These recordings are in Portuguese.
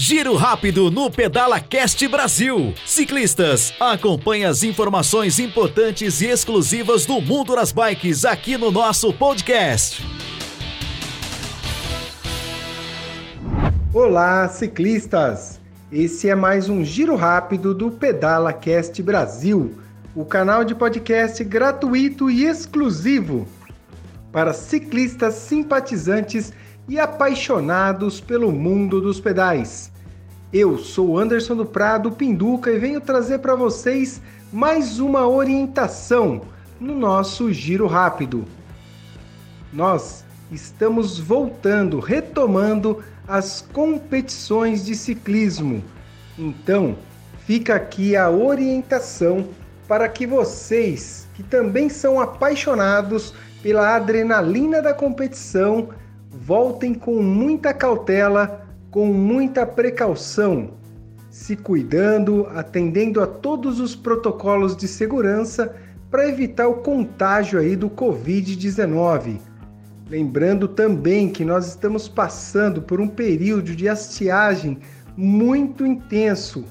Giro rápido no Pedala Cast Brasil. Ciclistas, acompanhe as informações importantes e exclusivas do mundo das bikes aqui no nosso podcast. Olá, ciclistas! Esse é mais um giro rápido do Pedala Cast Brasil, o canal de podcast gratuito e exclusivo para ciclistas simpatizantes e apaixonados pelo mundo dos pedais. Eu sou Anderson do Prado Pinduca e venho trazer para vocês mais uma orientação no nosso giro rápido. Nós estamos voltando, retomando as competições de ciclismo. Então, fica aqui a orientação para que vocês, que também são apaixonados pela adrenalina da competição, voltem com muita cautela, com muita precaução, se cuidando, atendendo a todos os protocolos de segurança para evitar o contágio aí do COVID-19. Lembrando também que nós estamos passando por um período de estiagem muito intenso,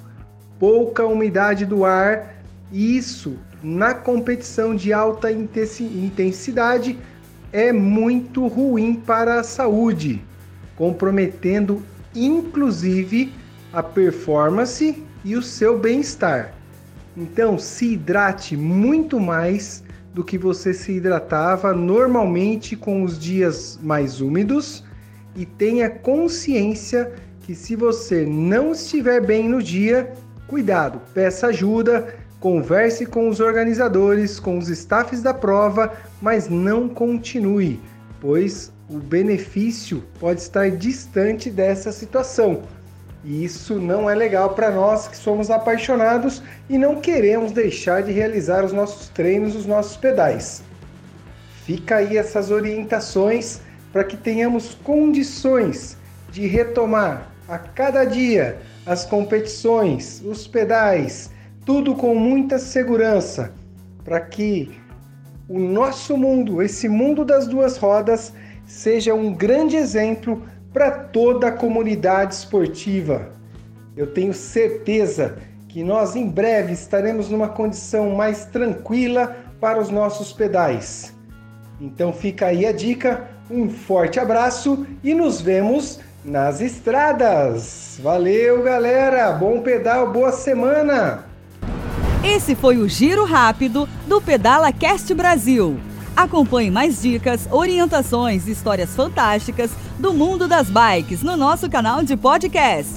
pouca umidade do ar, e isso na competição de alta intensidade é muito ruim para a saúde, comprometendo inclusive a performance e o seu bem-estar. Então, se hidrate muito mais do que você se hidratava normalmente com os dias mais úmidos e tenha consciência que se você não estiver bem no dia, cuidado, peça ajuda, Converse com os organizadores, com os staffs da prova, mas não continue, pois o benefício pode estar distante dessa situação. E isso não é legal para nós que somos apaixonados e não queremos deixar de realizar os nossos treinos, os nossos pedais. Fica aí essas orientações para que tenhamos condições de retomar a cada dia as competições, os pedais, tudo com muita segurança, para que o nosso mundo, esse mundo das duas rodas, seja um grande exemplo para toda a comunidade esportiva. Eu tenho certeza que nós em breve estaremos numa condição mais tranquila para os nossos pedais. Então fica aí a dica, um forte abraço e nos vemos nas estradas. Valeu, galera! Bom pedal, boa semana! Esse foi o Giro Rápido do Pedala Cast Brasil. Acompanhe mais dicas, orientações e histórias fantásticas do mundo das bikes no nosso canal de podcast.